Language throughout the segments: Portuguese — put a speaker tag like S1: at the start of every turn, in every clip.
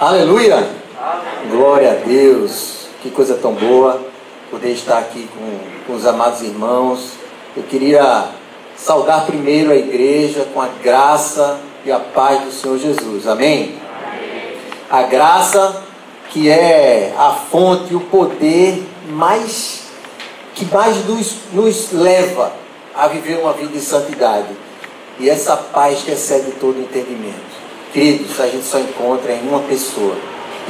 S1: Aleluia! Amém. Glória a Deus! Que coisa tão boa poder estar aqui com, com os amados irmãos. Eu queria saudar primeiro a igreja com a graça e a paz do Senhor Jesus. Amém? Amém. A graça que é a fonte o poder mais que mais nos, nos leva a viver uma vida de santidade. E essa paz que excede todo entendimento. Queridos, a gente só encontra em uma pessoa,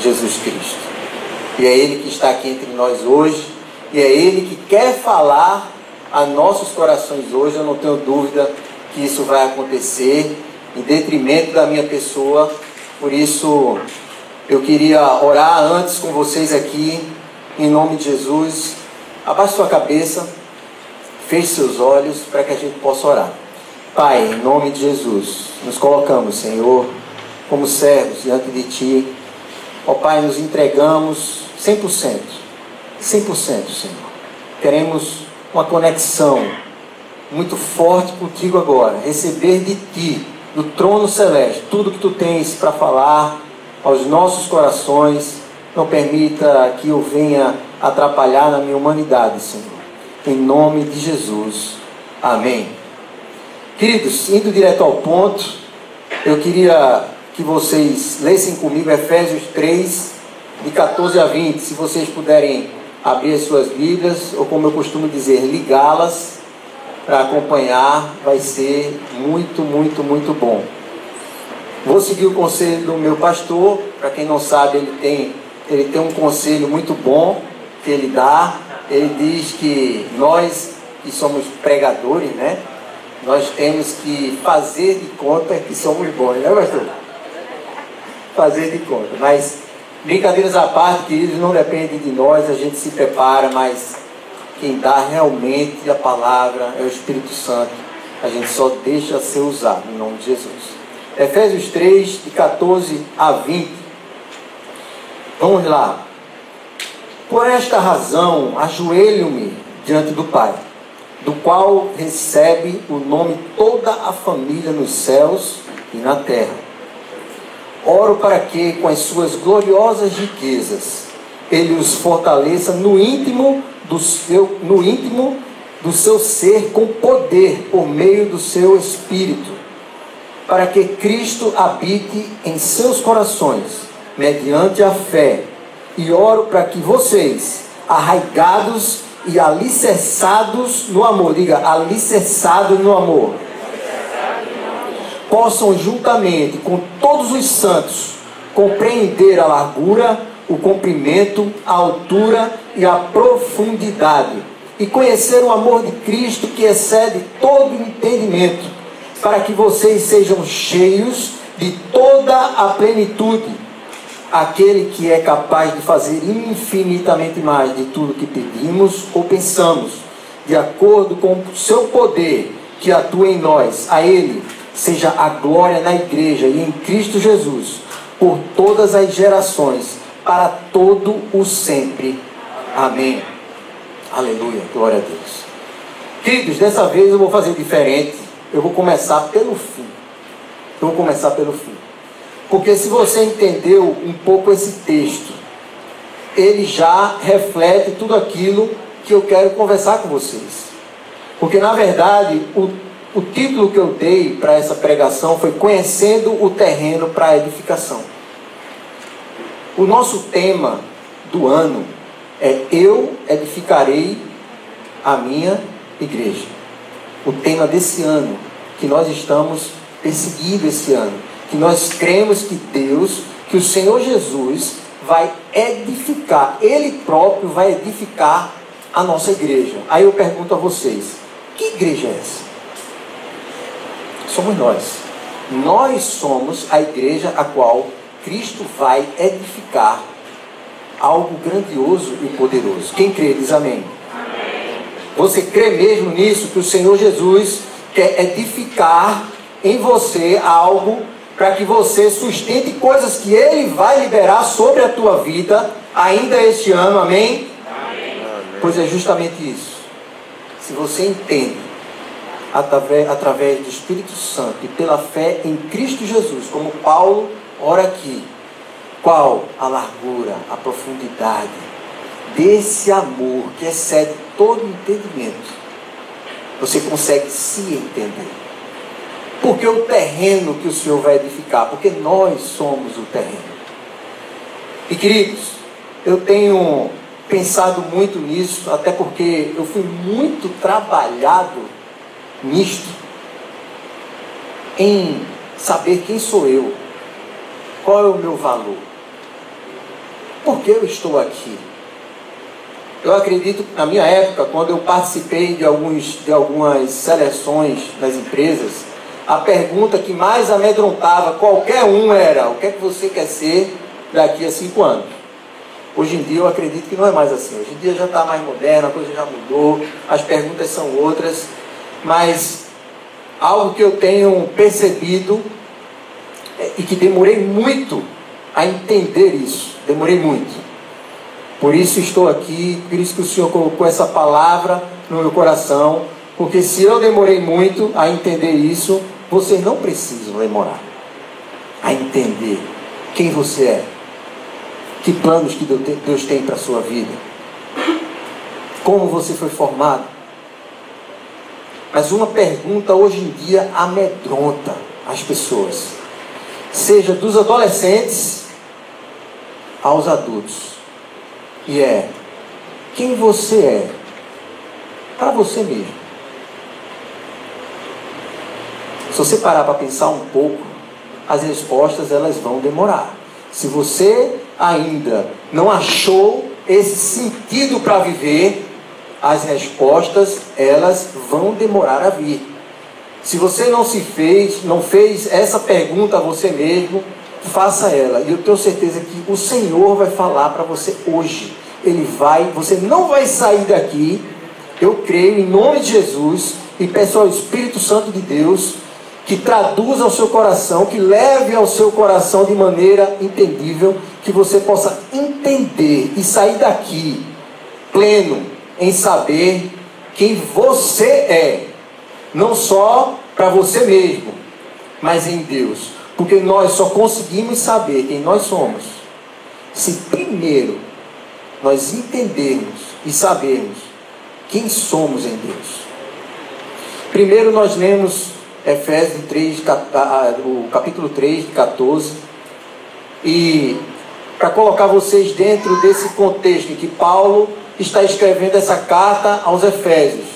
S1: Jesus Cristo. E é Ele que está aqui entre nós hoje, e é Ele que quer falar a nossos corações hoje. Eu não tenho dúvida que isso vai acontecer, em detrimento da minha pessoa. Por isso, eu queria orar antes com vocês aqui, em nome de Jesus. Abaixe sua cabeça, feche seus olhos para que a gente possa orar. Pai, em nome de Jesus, nos colocamos, Senhor como servos diante de Ti. Ó Pai, nos entregamos 100%, 100%, Senhor. Queremos uma conexão muito forte contigo agora, receber de Ti, do trono celeste, tudo que Tu tens para falar aos nossos corações. Não permita que eu venha atrapalhar na minha humanidade, Senhor. Em nome de Jesus. Amém. Queridos, indo direto ao ponto, eu queria que vocês lessem comigo Efésios 3, de 14 a 20. Se vocês puderem abrir as suas Bíblias, ou como eu costumo dizer, ligá-las para acompanhar, vai ser muito, muito, muito bom. Vou seguir o conselho do meu pastor, para quem não sabe, ele tem, ele tem um conselho muito bom que ele dá. Ele diz que nós que somos pregadores, né? Nós temos que fazer de conta que somos bons, né, pastor? Fazer de conta. Mas, brincadeiras à parte, queridos, não depende de nós, a gente se prepara, mas quem dá realmente a palavra é o Espírito Santo. A gente só deixa ser usado em nome de Jesus. Efésios 3, de 14 a 20. Vamos lá. Por esta razão, ajoelho-me diante do Pai, do qual recebe o nome toda a família nos céus e na terra Oro para que, com as suas gloriosas riquezas, ele os fortaleça no íntimo do seu, no íntimo do seu ser com poder por meio do seu espírito, para que Cristo habite em seus corações, mediante a fé. E oro para que vocês, arraigados e alicerçados no amor, diga, alicerçados no amor possam juntamente com todos os santos compreender a largura, o comprimento, a altura e a profundidade e conhecer o amor de Cristo que excede todo entendimento, para que vocês sejam cheios de toda a plenitude, aquele que é capaz de fazer infinitamente mais de tudo que pedimos ou pensamos, de acordo com o seu poder que atua em nós. A ele seja a glória na igreja e em Cristo Jesus, por todas as gerações, para todo o sempre. Amém. Aleluia. Glória a Deus. Queridos, dessa vez eu vou fazer diferente. Eu vou começar pelo fim. Eu vou começar pelo fim. Porque se você entendeu um pouco esse texto, ele já reflete tudo aquilo que eu quero conversar com vocês. Porque na verdade, o o título que eu dei para essa pregação foi Conhecendo o Terreno para a Edificação. O nosso tema do ano é Eu edificarei a minha igreja. O tema desse ano, que nós estamos perseguindo esse ano, que nós cremos que Deus, que o Senhor Jesus vai edificar, Ele próprio vai edificar a nossa igreja. Aí eu pergunto a vocês: que igreja é essa? Somos nós. Nós somos a igreja a qual Cristo vai edificar algo grandioso e poderoso. Quem crê diz amém. amém. Você crê mesmo nisso que o Senhor Jesus quer edificar em você algo para que você sustente coisas que Ele vai liberar sobre a tua vida ainda este ano, amém? amém. Pois é justamente isso. Se você entende através, através do Espírito Santo e pela fé em Cristo Jesus, como Paulo ora aqui, Qual a largura, a profundidade desse amor que excede todo entendimento? Você consegue se entender. Porque o terreno que o Senhor vai edificar, porque nós somos o terreno. E queridos, eu tenho pensado muito nisso, até porque eu fui muito trabalhado nisto, em saber quem sou eu, qual é o meu valor, por que eu estou aqui. Eu acredito na minha época, quando eu participei de, alguns, de algumas seleções nas empresas, a pergunta que mais amedrontava qualquer um era: o que é que você quer ser daqui a cinco anos? Hoje em dia eu acredito que não é mais assim. Hoje em dia já está mais moderno, a coisa já mudou, as perguntas são outras, mas algo que eu tenho percebido e que demorei muito a entender isso, demorei muito. Por isso estou aqui, por isso que o Senhor colocou essa palavra no meu coração, porque se eu demorei muito a entender isso, vocês não precisam demorar a entender quem você é, que planos que Deus tem para a sua vida, como você foi formado. Mas uma pergunta hoje em dia amedronta as pessoas, seja dos adolescentes aos adultos e é quem você é para você mesmo. Se você parar para pensar um pouco, as respostas elas vão demorar. Se você ainda não achou esse sentido para viver, as respostas elas vão demorar a vir. Se você não se fez, não fez essa pergunta a você mesmo, faça ela. E eu tenho certeza que o Senhor vai falar para você hoje. Ele vai, você não vai sair daqui. Eu creio em nome de Jesus e peço ao Espírito Santo de Deus que traduza ao seu coração, que leve ao seu coração de maneira entendível, que você possa entender e sair daqui pleno em saber quem você é, não só para você mesmo, mas em Deus. Porque nós só conseguimos saber quem nós somos se primeiro nós entendermos e sabermos quem somos em Deus. Primeiro nós lemos Efésios 3, o capítulo 3, 14, e para colocar vocês dentro desse contexto em que Paulo está escrevendo essa carta aos Efésios.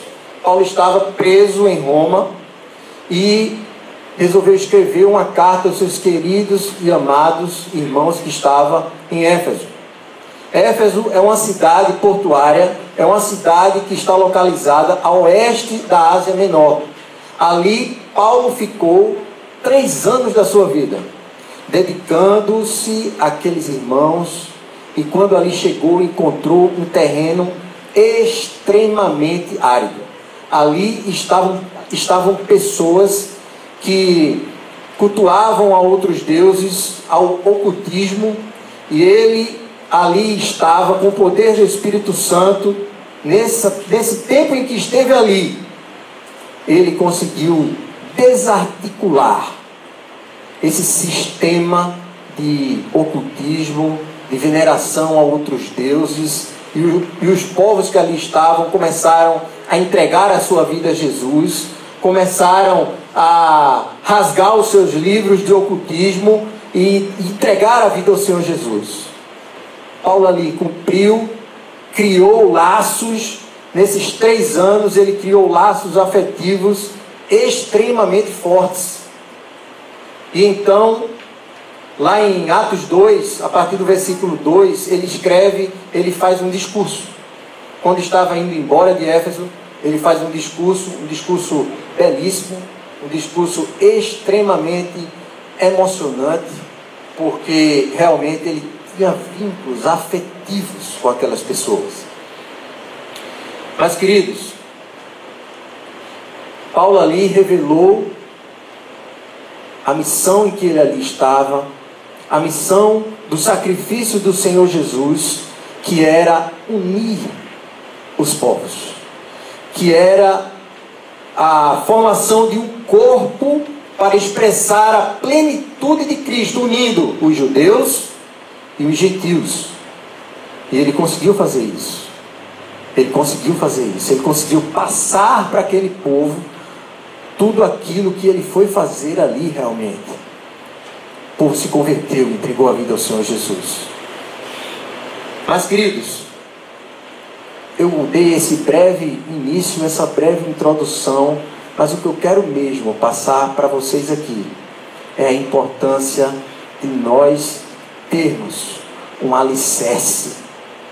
S1: Paulo estava preso em Roma e resolveu escrever uma carta aos seus queridos e amados irmãos que estavam em Éfeso. Éfeso é uma cidade portuária, é uma cidade que está localizada a oeste da Ásia Menor. Ali, Paulo ficou três anos da sua vida, dedicando-se àqueles irmãos, e quando ali chegou, encontrou um terreno extremamente árido. Ali estavam, estavam pessoas que cultuavam a outros deuses, ao ocultismo, e ele ali estava com o poder do Espírito Santo, nessa, nesse tempo em que esteve ali, ele conseguiu desarticular esse sistema de ocultismo, de veneração a outros deuses, e, os povos que ali estavam começaram a entregar a sua vida a Jesus, começaram a rasgar os seus livros de ocultismo e entregar a vida ao Senhor Jesus. Paulo ali cumpriu, criou laços, nesses três anos ele criou laços afetivos extremamente fortes. E então, lá em Atos 2, a partir do versículo 2, ele escreve, ele faz um discurso. Quando estava indo embora de Éfeso, ele faz um discurso, um discurso belíssimo, um discurso extremamente emocionante, porque realmente ele tinha vínculos afetivos com aquelas pessoas. Mas, queridos, Paulo ali revelou a missão em que ele ali estava, a missão do sacrifício do Senhor Jesus, que era unir os povos, que era a formação de um corpo para expressar a plenitude de Cristo, unindo os judeus e os gentios. E ele conseguiu fazer isso. Ele conseguiu fazer isso. Ele conseguiu passar para aquele povo tudo aquilo que ele foi fazer ali realmente. Povo se converteu, entregou a vida ao Senhor Jesus. Mas, queridos, eu dei esse breve início, essa breve introdução, mas o que eu quero mesmo passar para vocês aqui é a importância de nós termos um alicerce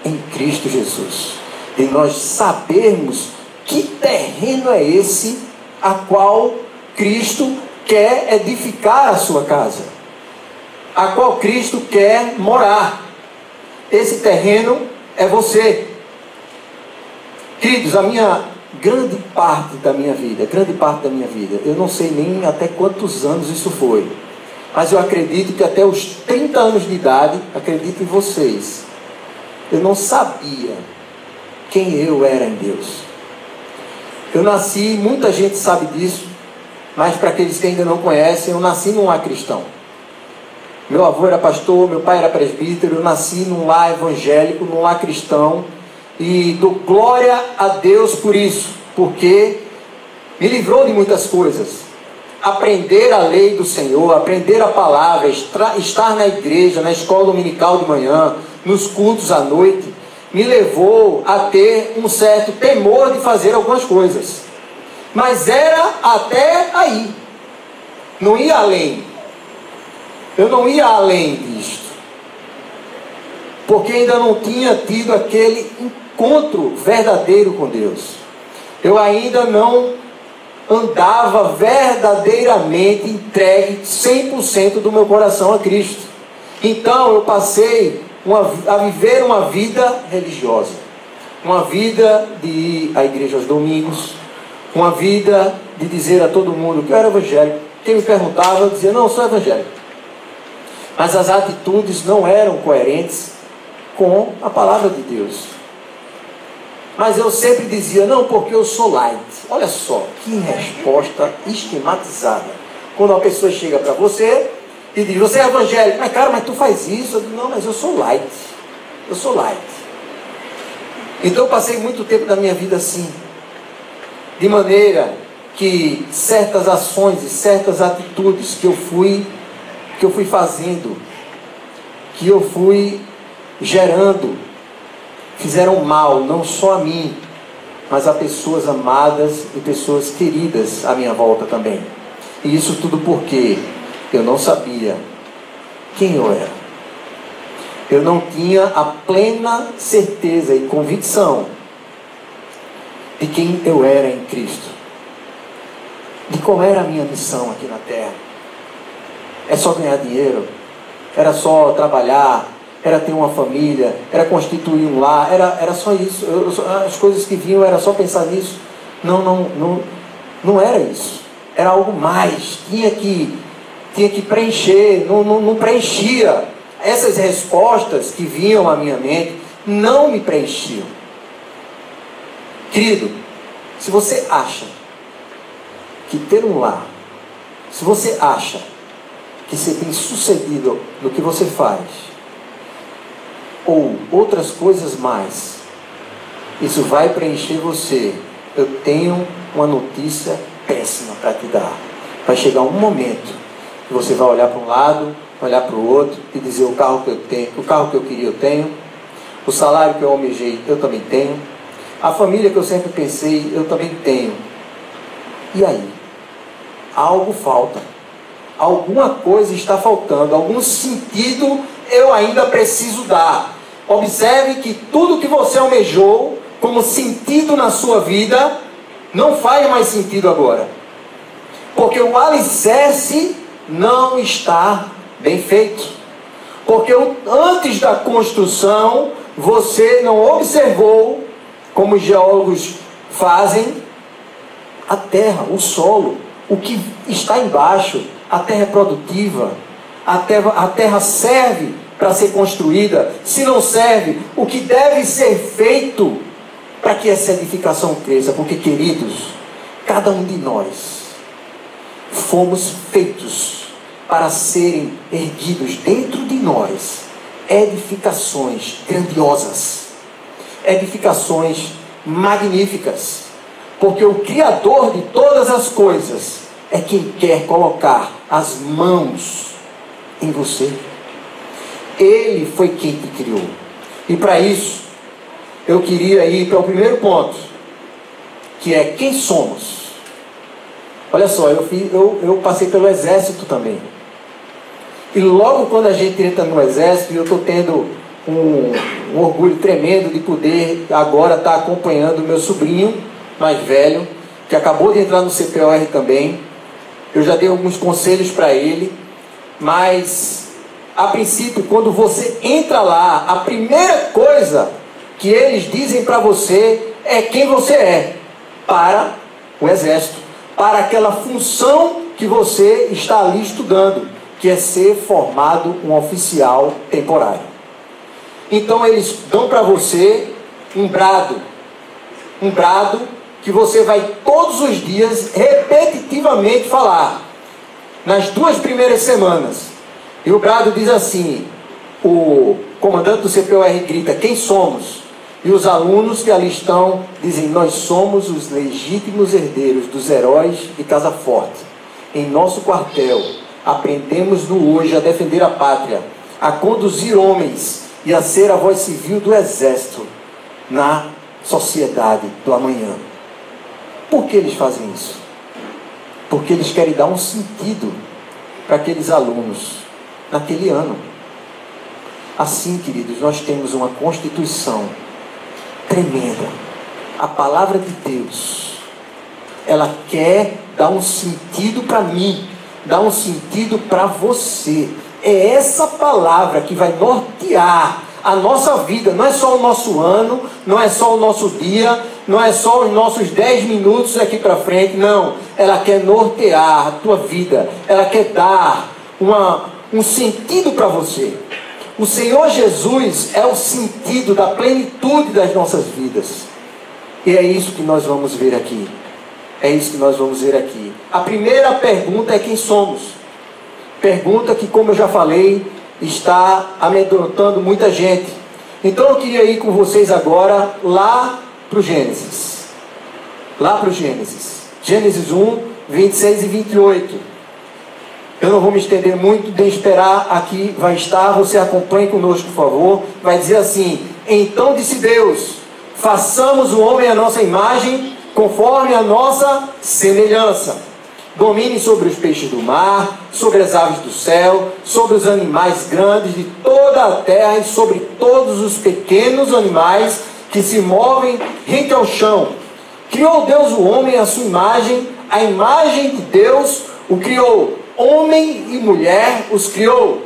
S1: em Cristo Jesus, de nós sabermos que terreno é esse a qual Cristo quer edificar a sua casa, a qual Cristo quer morar. Esse terreno é você. Queridos, a minha grande parte da minha vida, grande parte da minha vida, eu não sei nem até quantos anos isso foi, mas eu acredito que até os 30 anos de idade, acredito em vocês, eu não sabia quem eu era em Deus. Eu nasci, muita gente sabe disso, mas para aqueles que ainda não conhecem, eu nasci num lar cristão. Meu avô era pastor, meu pai era presbítero, eu nasci num lar evangélico, num lar cristão, e dou glória a Deus por isso, porque me livrou de muitas coisas. Aprender a lei do Senhor, aprender a palavra, estar na igreja, na escola dominical de manhã, nos cultos à noite, me levou a ter um certo temor de fazer algumas coisas. Mas era até aí. Não ia além. Eu não ia além disto. Porque ainda não tinha tido aquele encontro verdadeiro com Deus. Eu ainda não andava verdadeiramente entregue 100% do meu coração a Cristo. Então eu passei uma, a viver uma vida religiosa, uma vida de ir à igreja aos domingos, uma vida de dizer a todo mundo que eu era evangélico. Quem me perguntava, dizia, não, sou evangélico. Mas as atitudes não eram coerentes com a palavra de Deus. Mas eu sempre dizia, não, porque eu sou light. Olha só, que resposta esquematizada. Quando uma pessoa chega para você e diz, você é evangélico, mas cara, mas tu faz isso? Eu digo, não, mas eu sou light. Eu sou light. Então eu passei muito tempo da minha vida assim. De maneira que certas ações e certas atitudes que eu fui que eu fui fazendo, que eu fui gerando, fizeram mal não só a mim, mas a pessoas amadas e pessoas queridas à minha volta também. E isso tudo porque eu não sabia quem eu era. Eu não tinha a plena certeza e convicção de quem eu era em Cristo, de qual era a minha missão aqui na terra. É só ganhar dinheiro, era só trabalhar, era ter uma família, era constituir um lar, era, era só isso. Eu, as coisas que vinham era só pensar nisso. Não, não, não, não era isso. Era algo mais. Tinha que tinha que preencher, não, não, não preenchia. Essas respostas que vinham à minha mente não me preenchiam. Querido, se você acha que ter um lar, se você acha que ser bem sucedido no que você faz, ou outras coisas mais, isso vai preencher você. Eu tenho uma notícia péssima para te dar. Vai chegar um momento que você vai olhar para um lado, olhar para o outro e dizer o carro que eu tenho, o carro que eu queria eu tenho, o salário que eu almejei eu também tenho, a família que eu sempre pensei eu também tenho. E aí? Algo falta. Alguma coisa está faltando, algum sentido eu ainda preciso dar. Observe que tudo que você almejou como sentido na sua vida não faz mais sentido agora. Porque o alicerce não está bem feito. Porque antes da construção, você não observou, como os geólogos fazem, a terra, o solo, o que está embaixo, a terra é produtiva, a terra, a terra serve para ser construída, se não serve, o que deve ser feito para que essa edificação cresça, porque queridos, cada um de nós fomos feitos para serem erguidos dentro de nós edificações grandiosas, edificações magníficas, porque o Criador de todas as coisas é quem quer colocar as mãos em você. Ele foi quem te criou. E para isso, eu queria ir para o primeiro ponto, que é quem somos. Olha só, eu, fiz, eu, eu passei pelo exército também. E logo quando a gente entra no exército, eu estou tendo um, um, orgulho tremendo de poder agora estar tá acompanhando o meu sobrinho mais velho, que acabou de entrar no CPOR também. Eu já dei alguns conselhos para ele, mas a princípio, quando você entra lá, a primeira coisa que eles dizem para você é quem você é. Para o exército, para aquela função que você está ali estudando, que é ser formado um oficial temporário. Então eles dão para você um brado, um brado que você vai todos os dias repetitivamente falar. Nas duas primeiras semanas. E o brado diz assim: o comandante do CPOR grita: Quem somos? E os alunos que ali estão dizem: Nós somos os legítimos herdeiros dos heróis de Casa Forte. Em nosso quartel, aprendemos no hoje a defender a pátria, a conduzir homens e a ser a voz civil do exército na sociedade do amanhã. Por que eles fazem isso? Porque eles querem dar um sentido para aqueles alunos naquele ano. Assim, queridos, nós temos uma constituição tremenda. A palavra de Deus, ela quer dar um sentido para mim, dar um sentido para você. É essa palavra que vai nortear a nossa vida, não é só o nosso ano, não é só o nosso dia, não é só os nossos 10 minutos aqui para frente, não. Ela quer nortear a tua vida, ela quer dar uma, um sentido para você. O Senhor Jesus é o sentido da plenitude das nossas vidas. E é isso que nós vamos ver aqui. É isso que nós vamos ver aqui. A primeira pergunta é quem somos. Pergunta que, como eu já falei, está amedrontando muita gente. Então eu queria ir com vocês agora lá para o Gênesis. Lá para o Gênesis. Gênesis 1, 26 e 28. Eu não vou me estender muito, de esperar aqui, vai estar, você acompanhe conosco, por favor. Vai dizer assim: Então disse Deus: façamos o homem à nossa imagem, conforme a nossa semelhança domine sobre os peixes do mar, sobre as aves do céu, sobre os animais grandes de toda a terra e sobre todos os pequenos animais que se movem rente ao chão. Criou Deus o homem à sua imagem, a imagem de Deus o criou, homem e mulher os criou.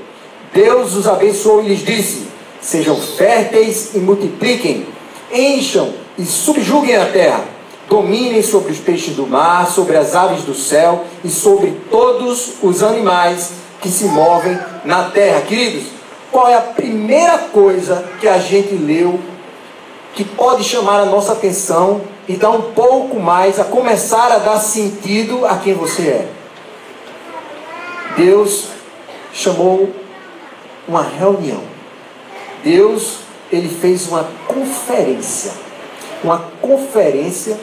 S1: Deus os abençoou e lhes disse: Sejam férteis e multipliquem, encham e subjuguem a terra dominem sobre os peixes do mar, sobre as aves do céu e sobre todos os animais que se movem na terra. Queridos, qual é a primeira coisa que a gente leu que pode chamar a nossa atenção e dar um pouco mais, a começar a dar sentido a quem você é? Deus chamou uma reunião. Deus, ele fez uma conferência. Uma conferência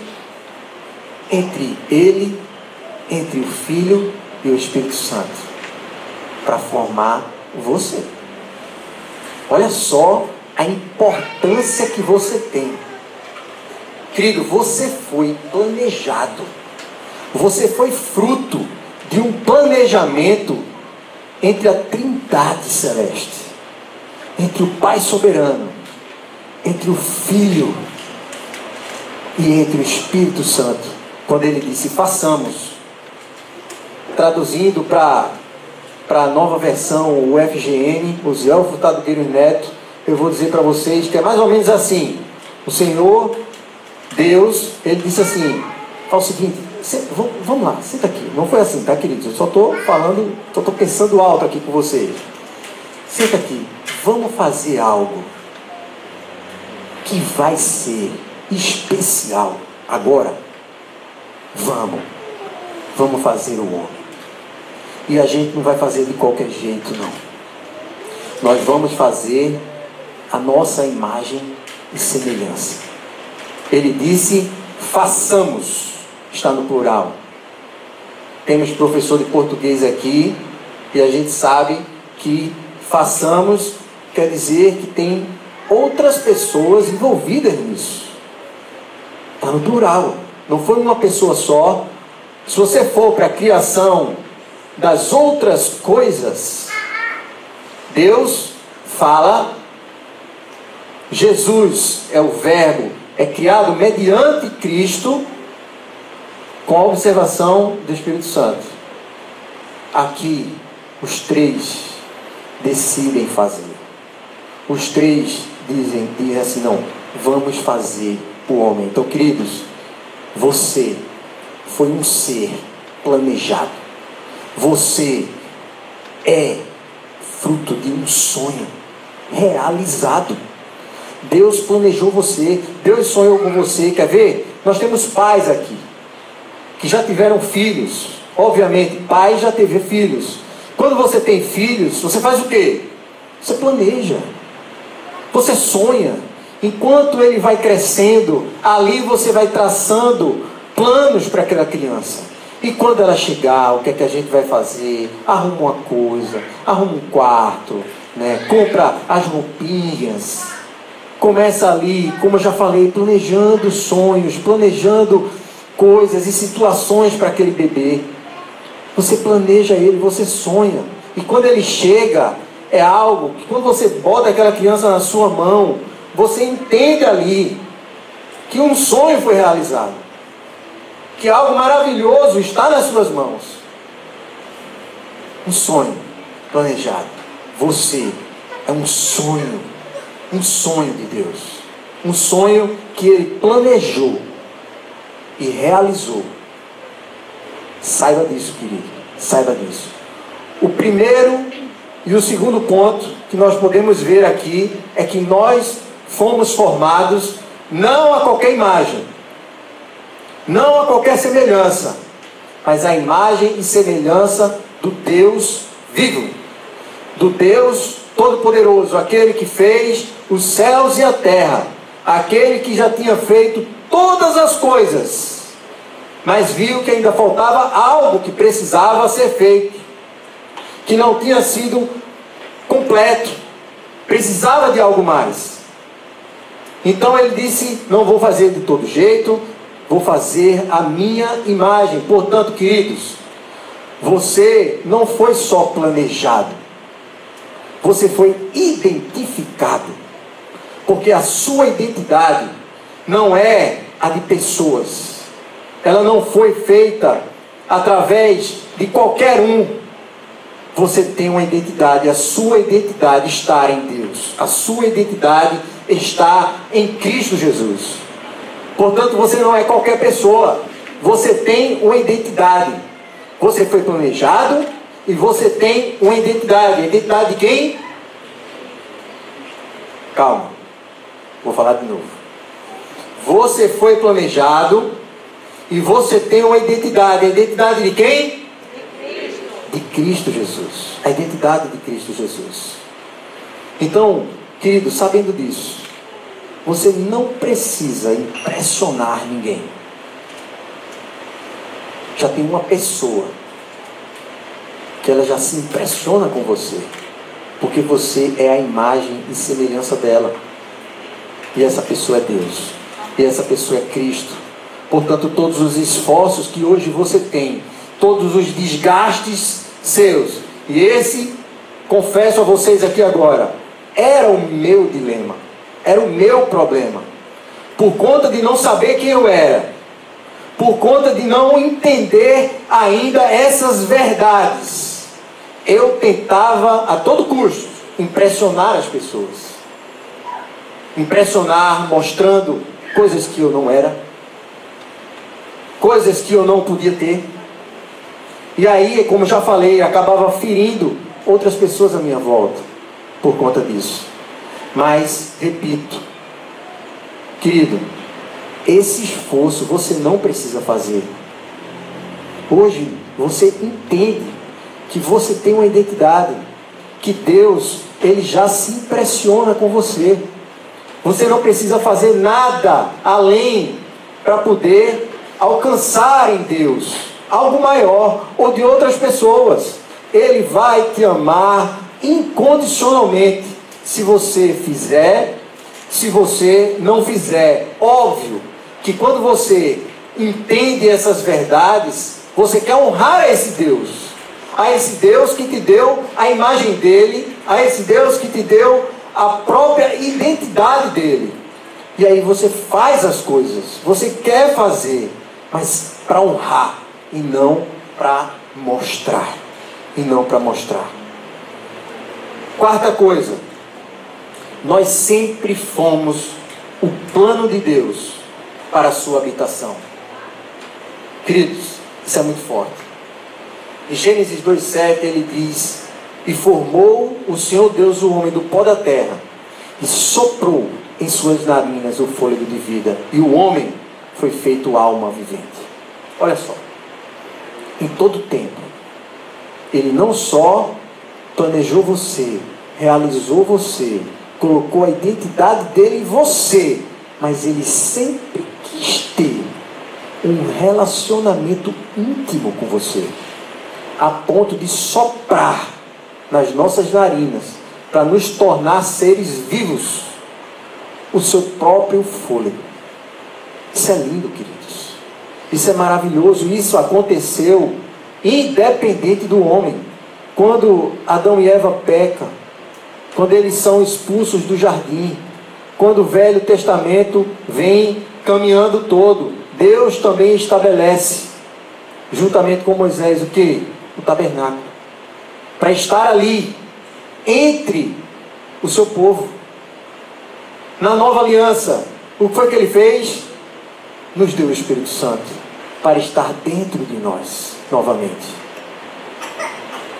S1: entre Ele, entre o Filho e o Espírito Santo, para formar você. Olha só a importância que você tem. Querido, você foi planejado. Você foi fruto de um planejamento entre a Trindade Celeste, entre o Pai Soberano, entre o Filho e entre o Espírito Santo quando ele disse façamos, traduzindo para a nova versão, o FGN, o Zé Furtado Queiroz Neto, eu vou dizer para vocês que é mais ou menos assim. O Senhor, Deus, ele disse assim, fala o seguinte, vamos lá, senta aqui. Não foi assim, tá, queridos? Eu só estou falando, só estou pensando alto aqui com vocês. Senta aqui, vamos fazer algo que vai ser especial agora. Vamos, vamos fazer o homem. E a gente não vai fazer de qualquer jeito, não. nós vamos fazer a nossa imagem e semelhança. Ele disse: façamos, está no plural. Temos professor de português aqui e a gente sabe que façamos quer dizer que tem outras pessoas envolvidas nisso. Está no plural. Não foi uma pessoa só. Se você for para a criação das outras coisas, Deus fala, Jesus é o Verbo, é criado mediante Cristo, com a observação do Espírito Santo. Aqui, os três decidem fazer. Os três dizem, dizem assim: não, vamos fazer o homem. Então, queridos, você foi um ser planejado. Você é fruto de um sonho realizado. Deus planejou você, Deus sonhou com você. Quer ver? Nós temos pais aqui que já tiveram filhos. Obviamente, pai já teve filhos. Quando você tem filhos, você faz o quê? Você planeja. Você sonha. Enquanto ele vai crescendo, ali você vai traçando planos para aquela criança. E quando ela chegar, o que é que a gente vai fazer? Arruma uma coisa, arruma um quarto, né? compra as roupinhas. Começa ali, como eu já falei, planejando sonhos, planejando coisas e situações para aquele bebê. Você planeja ele, você sonha. E quando ele chega, é algo que quando você bota aquela criança na sua mão, você entende ali que um sonho foi realizado que algo maravilhoso está nas suas mãos. Um sonho planejado. Você é um sonho, um sonho de Deus. Um sonho que ele planejou e realizou. Saiba disso, querido. Saiba disso. O primeiro e o segundo ponto que nós podemos ver aqui é que nós fomos formados não a qualquer imagem, não a qualquer semelhança, mas a imagem e semelhança do Deus vivo, do Deus Todo-Poderoso, aquele que fez os céus e a terra, aquele que já tinha feito todas as coisas, mas viu que ainda faltava algo que precisava ser feito, que não tinha sido completo, precisava de algo mais. Então ele disse: Não vou fazer de todo jeito, vou fazer a minha imagem. Portanto, queridos, você não foi só planejado, você foi identificado. Porque a sua identidade não é a de pessoas, ela não foi feita através de qualquer um. Você tem uma identidade, a sua identidade está em Deus, a sua identidade está em Cristo Jesus. Portanto, você não é qualquer pessoa. Você tem uma identidade. Você foi planejado e você tem uma identidade. Identidade de quem? Calma. Vou falar de novo. Você foi planejado e você tem uma identidade. A identidade de quem?
S2: De Cristo.
S1: De Cristo Jesus. A identidade de Cristo Jesus. Então, querido, sabendo disso, você não precisa impressionar ninguém. Já tem uma pessoa que ela já se impressiona com você, porque você é a imagem e semelhança dela. E essa pessoa é Deus. E essa pessoa é Cristo. Portanto, todos os esforços que hoje você tem, todos os desgastes seus, e esse, confesso a vocês aqui agora, era o meu dilema. Era o meu problema. Por conta de não saber quem eu era. Por conta de não entender ainda essas verdades. Eu tentava a todo custo impressionar as pessoas. Impressionar mostrando coisas que eu não era. Coisas que eu não podia ter. E aí, como já falei, acabava ferindo outras pessoas à minha volta por conta disso. Mas, repito, querido, esse esforço você não precisa fazer. Hoje você entende que você tem uma identidade, que Deus ele já se impressiona com você. Você não precisa fazer nada além para poder alcançar em Deus algo maior ou de outras pessoas. Ele vai te amar incondicionalmente se você fizer, se você não fizer. Óbvio que quando você entende essas verdades, você quer honrar esse Deus. A esse Deus que te deu a imagem dele, a esse Deus que te deu a própria identidade dele. E aí você faz as coisas, você quer fazer, mas para honrar e não para mostrar. E não para mostrar. Quarta coisa, nós sempre fomos o plano de Deus para a sua habitação. Queridos, isso é muito forte. Em Gênesis 2,7 ele diz: E formou o Senhor Deus o homem do pó da terra, e soprou em suas narinas o fôlego de vida, e o homem foi feito alma vivente. Olha só, em todo tempo, ele não só planejou você, realizou você, colocou a identidade dele em você, mas ele sempre quis ter um relacionamento íntimo com você, a ponto de soprar nas nossas narinas para nos tornar seres vivos o seu próprio fôlego. Isso é lindo, queridos. Isso é maravilhoso. Isso aconteceu independente do homem. Quando Adão e Eva pecam, quando eles são expulsos do jardim, quando o Velho Testamento vem caminhando todo, Deus também estabelece, juntamente com Moisés, o que? O tabernáculo. Para estar ali, entre o seu povo. Na nova aliança, o que foi que ele fez? Nos deu o Espírito Santo para estar dentro de nós novamente.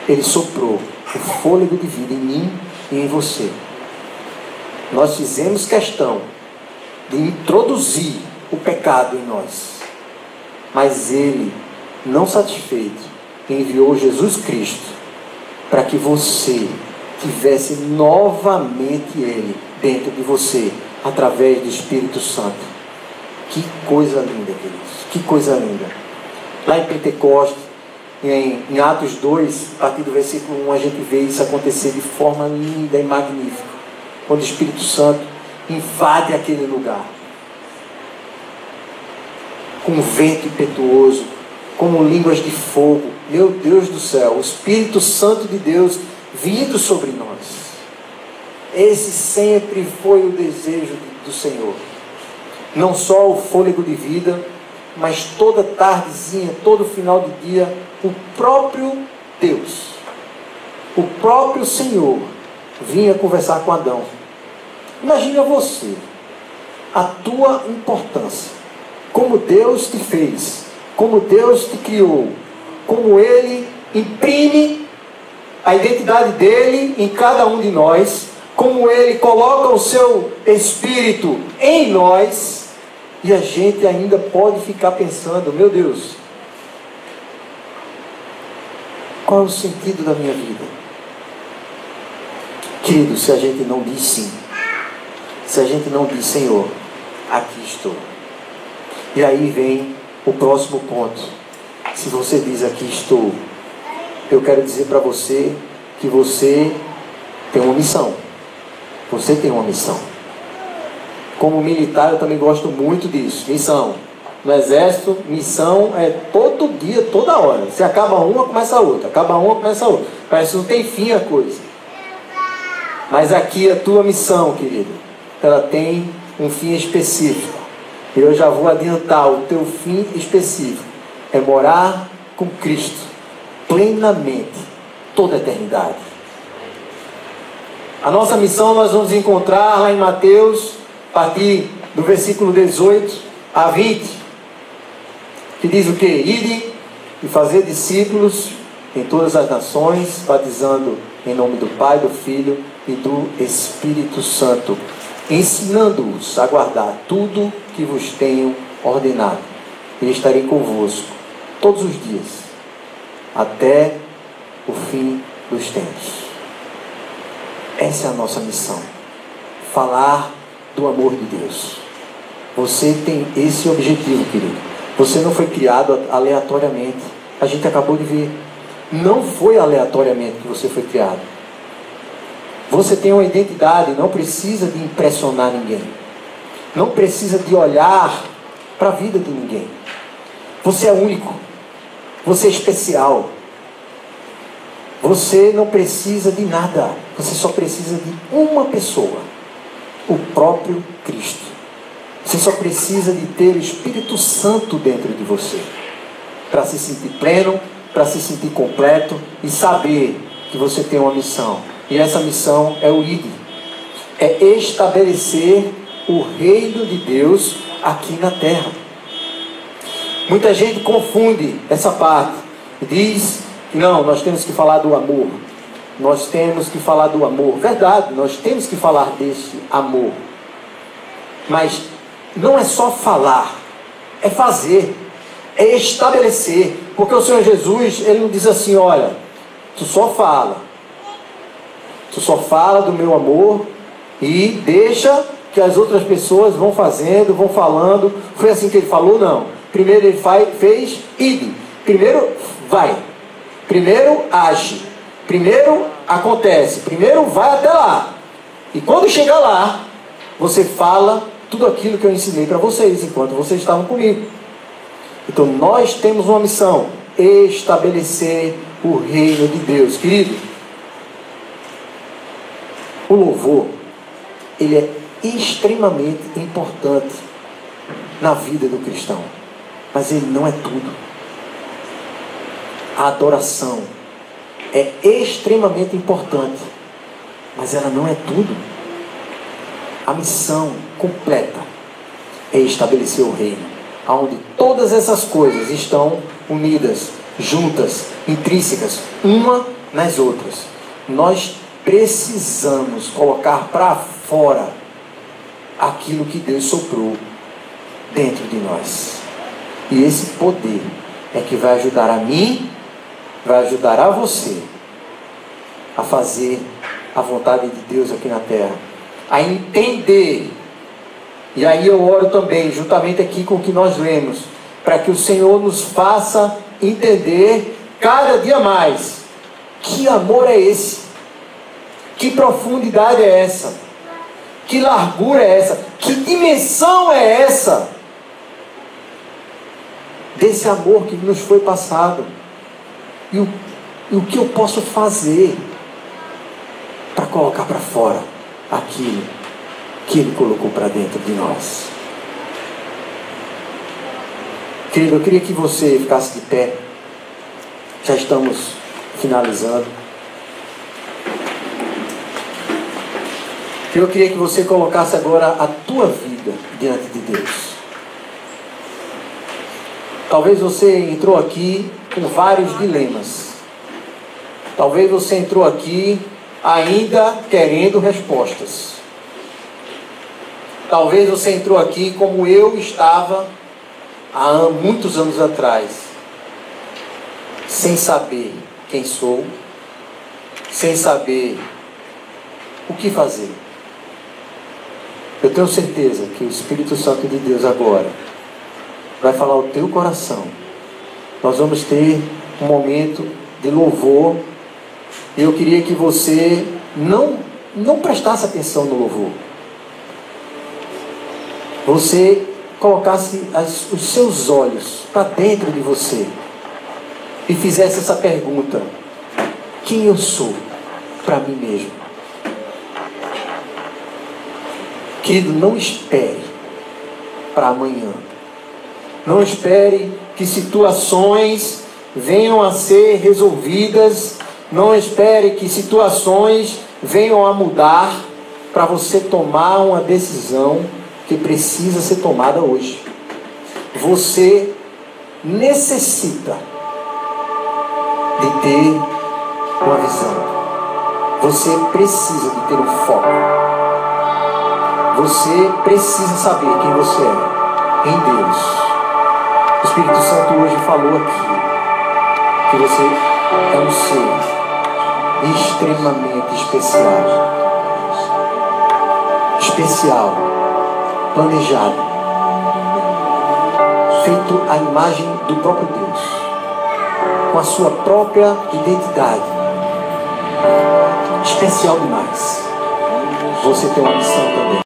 S1: Ele soprou o fôlego de vida em mim e em você. Nós fizemos questão de introduzir o pecado em nós. Mas ele, não satisfeito, enviou Jesus Cristo para que você tivesse novamente ele dentro de você, através do Espírito Santo. Que coisa linda, queridos. Que coisa linda. Lá em Pentecostes, em, em Atos 2, a partir do versículo 1, a gente vê isso acontecer de forma linda e magnífica. Quando o Espírito Santo invade aquele lugar. Com vento impetuoso, como línguas de fogo. Meu Deus do céu, o Espírito Santo de Deus vindo sobre nós. Esse sempre foi o desejo do Senhor. Não só o fôlego de vida, mas toda tardezinha, todo final de dia, o próprio Deus, o próprio Senhor, vinha conversar com Adão. Imagina você, a tua importância, como Deus te fez, como Deus te criou, como Ele imprime a identidade dele em cada um de nós, como Ele coloca o seu Espírito em nós, e a gente ainda pode ficar pensando: meu Deus, qual é o sentido da minha vida? Querido, se a gente não diz sim, se a gente não diz Senhor, aqui estou. E aí vem o próximo ponto. Se você diz aqui estou, eu quero dizer para você que você tem uma missão. Você tem uma missão. Como militar, eu também gosto muito disso. Missão. No exército, missão é todo dia, toda hora. Se acaba uma, começa a outra. Acaba uma, começa a outra. Parece que não tem fim a coisa. Mas aqui a tua missão, querido, ela tem um fim específico. E eu já vou adiantar o teu fim específico. É morar com Cristo plenamente toda a eternidade. A nossa missão nós vamos encontrar lá em Mateus, a partir do versículo 18 a 20, que diz o que? Ide e fazer discípulos em todas as nações, batizando em nome do Pai, do Filho e do Espírito Santo, ensinando-os a guardar tudo que vos tenho ordenado. E estarei convosco todos os dias, até o fim dos tempos. Essa é a nossa missão. Falar do amor de Deus. Você tem esse objetivo, querido. Você não foi criado aleatoriamente. A gente acabou de ver. Não foi aleatoriamente que você foi criado. Você tem uma identidade, não precisa de impressionar ninguém. Não precisa de olhar para a vida de ninguém. Você é único. Você é especial. Você não precisa de nada. Você só precisa de uma pessoa: o próprio Cristo. Você só precisa de ter o Espírito Santo dentro de você para se sentir pleno, para se sentir completo e saber que você tem uma missão. E essa missão é o ID é estabelecer o reino de Deus aqui na terra. Muita gente confunde essa parte. Diz que não, nós temos que falar do amor. Nós temos que falar do amor. Verdade, nós temos que falar desse amor. Mas não é só falar, é fazer, é estabelecer. Porque o Senhor Jesus, ele não diz assim: olha, tu só fala, tu só fala do meu amor e deixa que as outras pessoas vão fazendo, vão falando. Foi assim que ele falou? Não. Primeiro ele faz, fez ide. Primeiro vai. Primeiro age. Primeiro acontece. Primeiro vai até lá. E quando chegar lá, você fala tudo aquilo que eu ensinei para vocês enquanto vocês estavam comigo. Então nós temos uma missão: estabelecer o reino de Deus. Querido, o louvor, ele é extremamente importante na vida do cristão. Mas ele não é tudo. A adoração é extremamente importante, mas ela não é tudo. A missão completa é estabelecer o reino, onde todas essas coisas estão unidas, juntas, intrínsecas, uma nas outras. Nós precisamos colocar para fora aquilo que Deus soprou dentro de nós. E esse poder é que vai ajudar a mim, vai ajudar a você a fazer a vontade de Deus aqui na terra, a entender. E aí eu oro também, juntamente aqui com o que nós lemos, para que o Senhor nos faça entender cada dia mais que amor é esse, que profundidade é essa, que largura é essa, que dimensão é essa desse amor que nos foi passado. E o, e o que eu posso fazer para colocar para fora aquilo que Ele colocou para dentro de nós. Querido, eu queria que você ficasse de pé. Já estamos finalizando. Eu queria que você colocasse agora a tua vida diante de Deus. Talvez você entrou aqui com vários dilemas. Talvez você entrou aqui ainda querendo respostas. Talvez você entrou aqui como eu estava há muitos anos atrás, sem saber quem sou, sem saber o que fazer. Eu tenho certeza que o Espírito Santo de Deus agora vai falar o teu coração. Nós vamos ter um momento de louvor. Eu queria que você não, não prestasse atenção no louvor. Você colocasse as, os seus olhos para dentro de você e fizesse essa pergunta: quem eu sou para mim mesmo? Querido, não espere para amanhã. Não espere que situações venham a ser resolvidas. Não espere que situações venham a mudar para você tomar uma decisão que precisa ser tomada hoje. Você necessita de ter uma visão. Você precisa de ter um foco. Você precisa saber quem você é em Deus. O Espírito Santo hoje falou aqui que você é um ser extremamente especial. especial, planejado, feito à imagem do próprio Deus, com a sua própria identidade. Especial demais. Você tem uma missão também.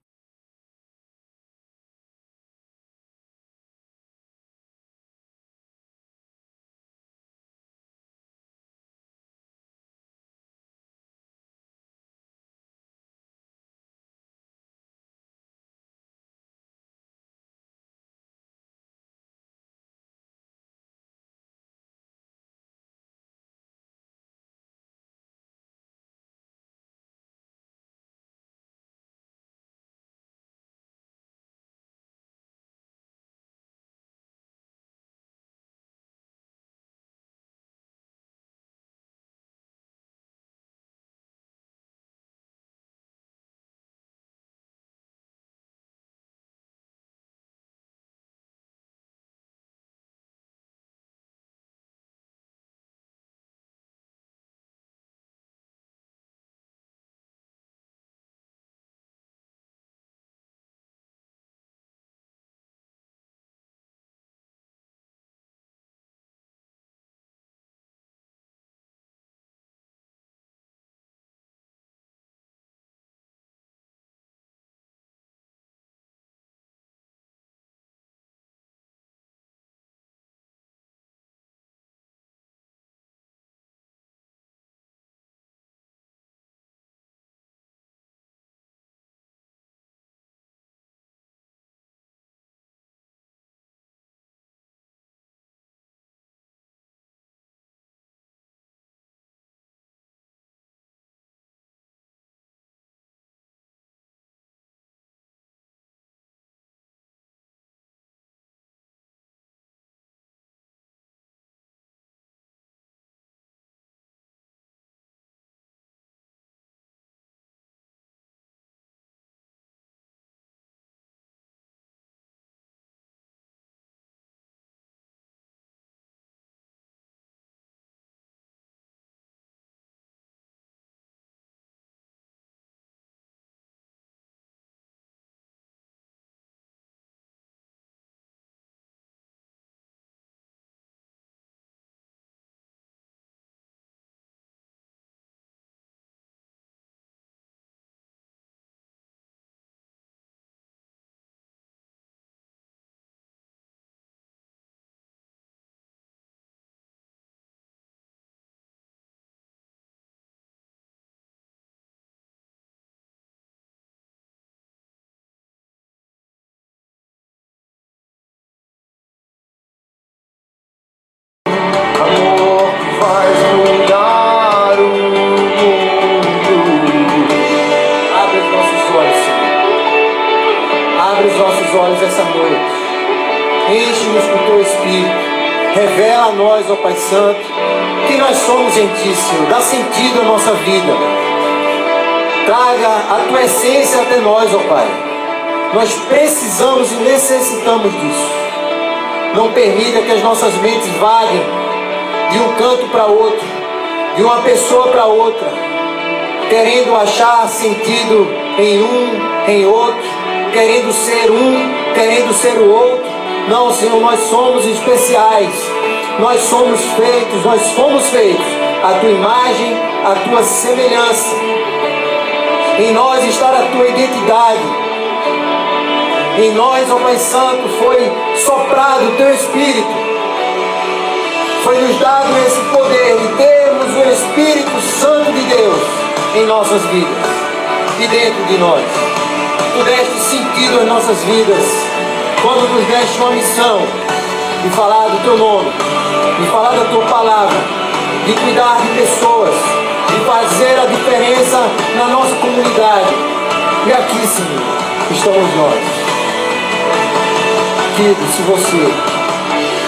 S1: Revela a nós, ó Pai Santo, que nós somos em. Dá sentido à nossa vida. Traga a Tua essência até nós, ó Pai. Nós precisamos e necessitamos disso. Não permita que as nossas mentes vaguem de um canto para outro, de uma pessoa para outra, querendo achar sentido em um, em outro, querendo ser um, querendo ser o outro. Não, Senhor, nós somos especiais. Nós somos feitos, nós fomos feitos a tua imagem, a tua semelhança. Em nós está a tua identidade. Em nós, ó Pai Santo, foi soprado o teu Espírito. Foi nos dado esse poder de termos o Espírito Santo de Deus em nossas vidas e dentro de nós. Tu deste sentido às nossas vidas quando nos deste uma missão de falar do teu nome, de falar da tua palavra, de cuidar de pessoas, de fazer a diferença na nossa comunidade. E aqui, Senhor, estamos nós. Querido, se você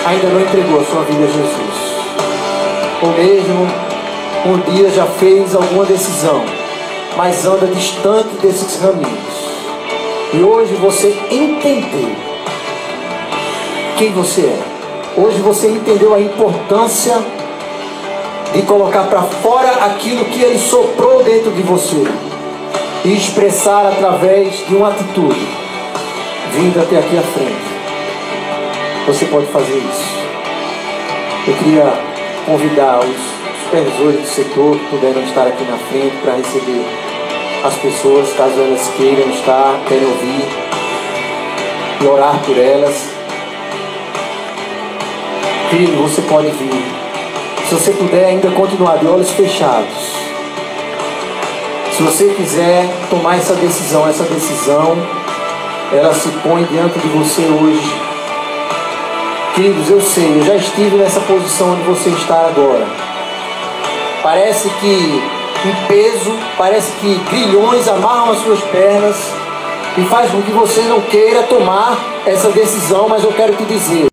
S1: ainda não entregou a sua vida a Jesus, ou mesmo um dia já fez alguma decisão, mas anda distante desses caminhos, e hoje você entendeu quem você é. Hoje você entendeu a importância de colocar para fora aquilo que ele soprou dentro de você. e expressar através de uma atitude, vindo até aqui à frente. Você pode fazer isso. Eu queria convidar os supervisores do setor que puderam estar aqui na frente para receber as pessoas, caso elas queiram estar, queiram ouvir e orar por elas. Querido, você pode vir. Se você puder ainda continuar de olhos fechados. Se você quiser tomar essa decisão, essa decisão, ela se põe diante de você hoje. Queridos, eu sei, eu já estive nessa posição onde você está agora. Parece que um peso, parece que grilhões amarram as suas pernas e faz com que você não queira tomar essa decisão, mas eu quero te dizer.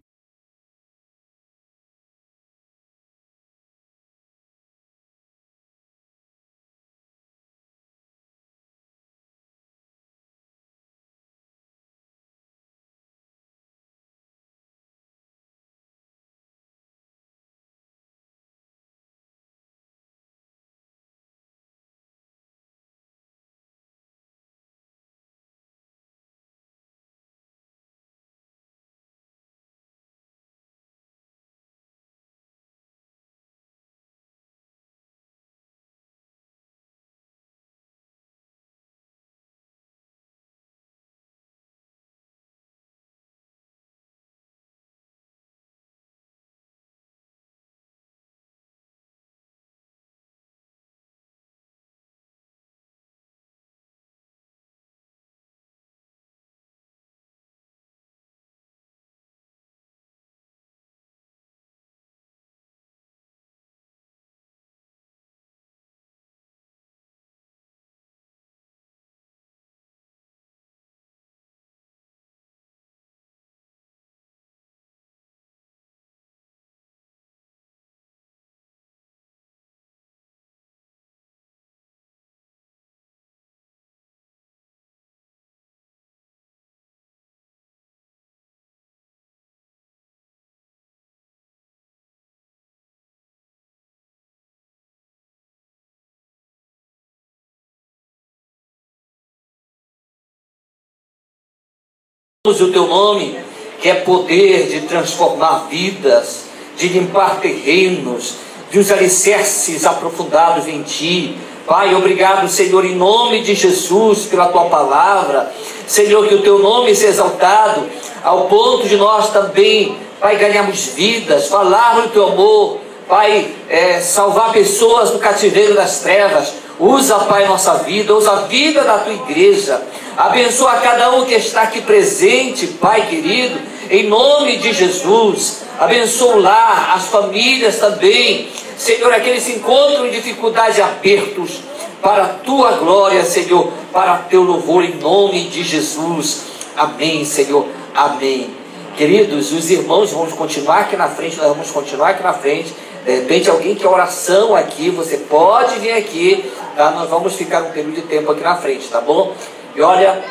S2: O teu nome, que é poder de transformar vidas, de limpar terrenos, de os alicerces aprofundados em ti. Pai, obrigado, Senhor, em nome de Jesus, pela tua palavra. Senhor, que o teu nome seja exaltado, ao ponto de nós também, Pai, ganharmos vidas, falar do teu amor, Pai, é, salvar pessoas do cativeiro das trevas. Usa, Pai, nossa vida, usa a vida da tua igreja. Abençoa cada um que está aqui presente, Pai querido, em nome de Jesus. Abençoa o lar, as famílias também. Senhor, aqueles que encontram dificuldades e apertos, para a tua glória, Senhor, para teu louvor, em nome de Jesus. Amém, Senhor. Amém. Queridos, os irmãos vamos continuar aqui na frente, nós vamos continuar aqui na frente. De repente, alguém quer oração aqui, você pode vir aqui, tá? Nós vamos ficar um período de tempo aqui na frente, tá bom? E olha,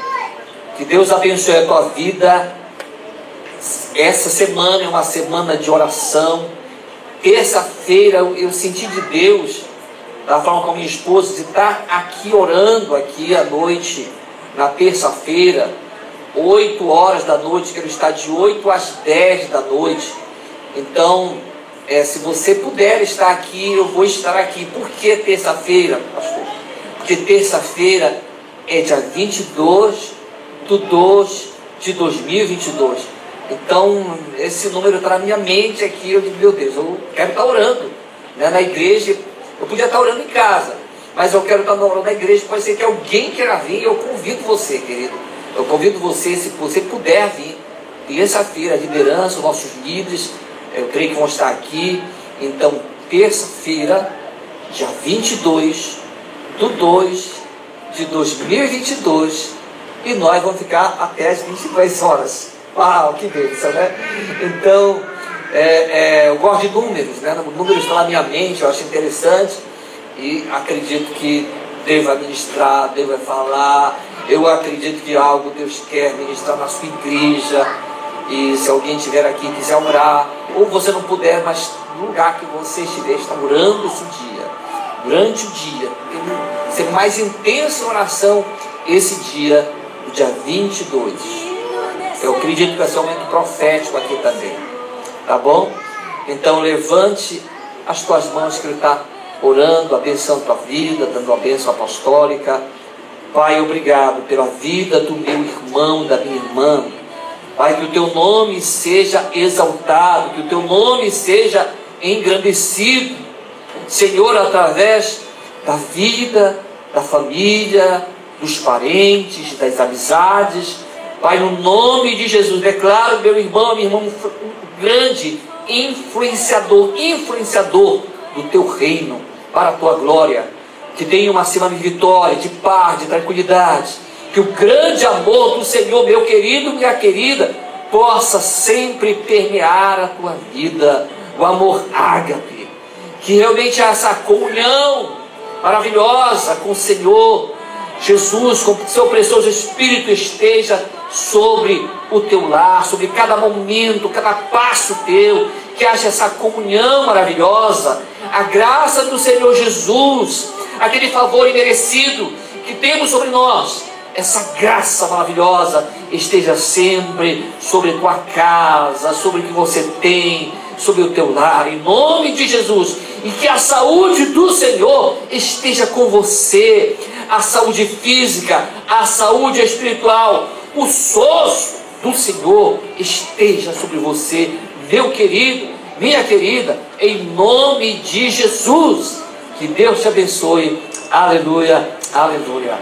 S2: que Deus abençoe a tua vida. Essa semana é uma semana de oração. Terça-feira eu senti de Deus, estava falando com a minha esposa, de estar aqui orando aqui à noite, na terça-feira, 8 horas da noite, quero estar de 8 às 10 da noite. Então, é, se você puder estar aqui, eu vou estar aqui. Por que terça-feira, pastor? Porque terça-feira é dia 22 de 2 de 2022. Então, esse número está na minha mente aqui. Eu digo, meu Deus, eu quero estar orando né, na igreja. Eu podia estar orando em casa, mas eu quero estar orando na igreja. Pode ser que alguém queira vir. Eu convido você, querido. Eu convido você, se você puder vir, terça-feira, a liderança, os nossos líderes, eu creio que vão estar aqui. Então, terça-feira, dia 22 do 2 de 2022 e nós vamos ficar até as 22 horas. Uau, que bênção, né? Então, é, é, eu gosto de números, né? Números estão na minha mente, eu acho interessante e acredito que Deus vai ministrar, Deus vai falar. Eu acredito que algo Deus quer ministrar na sua igreja. E se alguém estiver aqui e quiser orar, ou você não puder, mas no lugar que você estiver, está orando esse dia, durante o dia, ser mais intensa oração esse dia, o dia 22. Eu acredito que vai ser um momento profético aqui também. Tá bom? Então levante as tuas mãos que Ele está orando, abençoando tua vida, dando a bênção apostólica. Pai, obrigado pela vida do meu irmão, da minha irmã. Pai, que o teu nome seja exaltado, que o teu nome seja engrandecido. Senhor, através da vida, da família, dos parentes, das amizades. Pai, no nome de Jesus, declaro meu irmão, minha irmã, um grande influenciador, influenciador do teu reino, para a tua glória. Que tenha uma semana de vitória, de paz, de tranquilidade. Que o grande amor do Senhor, meu querido, minha querida, possa sempre permear a tua vida. O amor ágape. Que realmente essa comunhão maravilhosa com o Senhor Jesus, com o seu precioso Espírito esteja sobre o teu lar, sobre cada momento, cada passo teu, que haja essa comunhão maravilhosa, a graça do Senhor Jesus, aquele favor imerecido que temos sobre nós, essa graça maravilhosa esteja sempre sobre tua casa, sobre o que você tem, sobre o teu lar, em nome de Jesus, e que a saúde do Senhor esteja com você, a saúde física, a saúde espiritual, o soço do Senhor esteja sobre você, meu querido, minha querida, em nome de Jesus. Que Deus te abençoe. Aleluia, aleluia.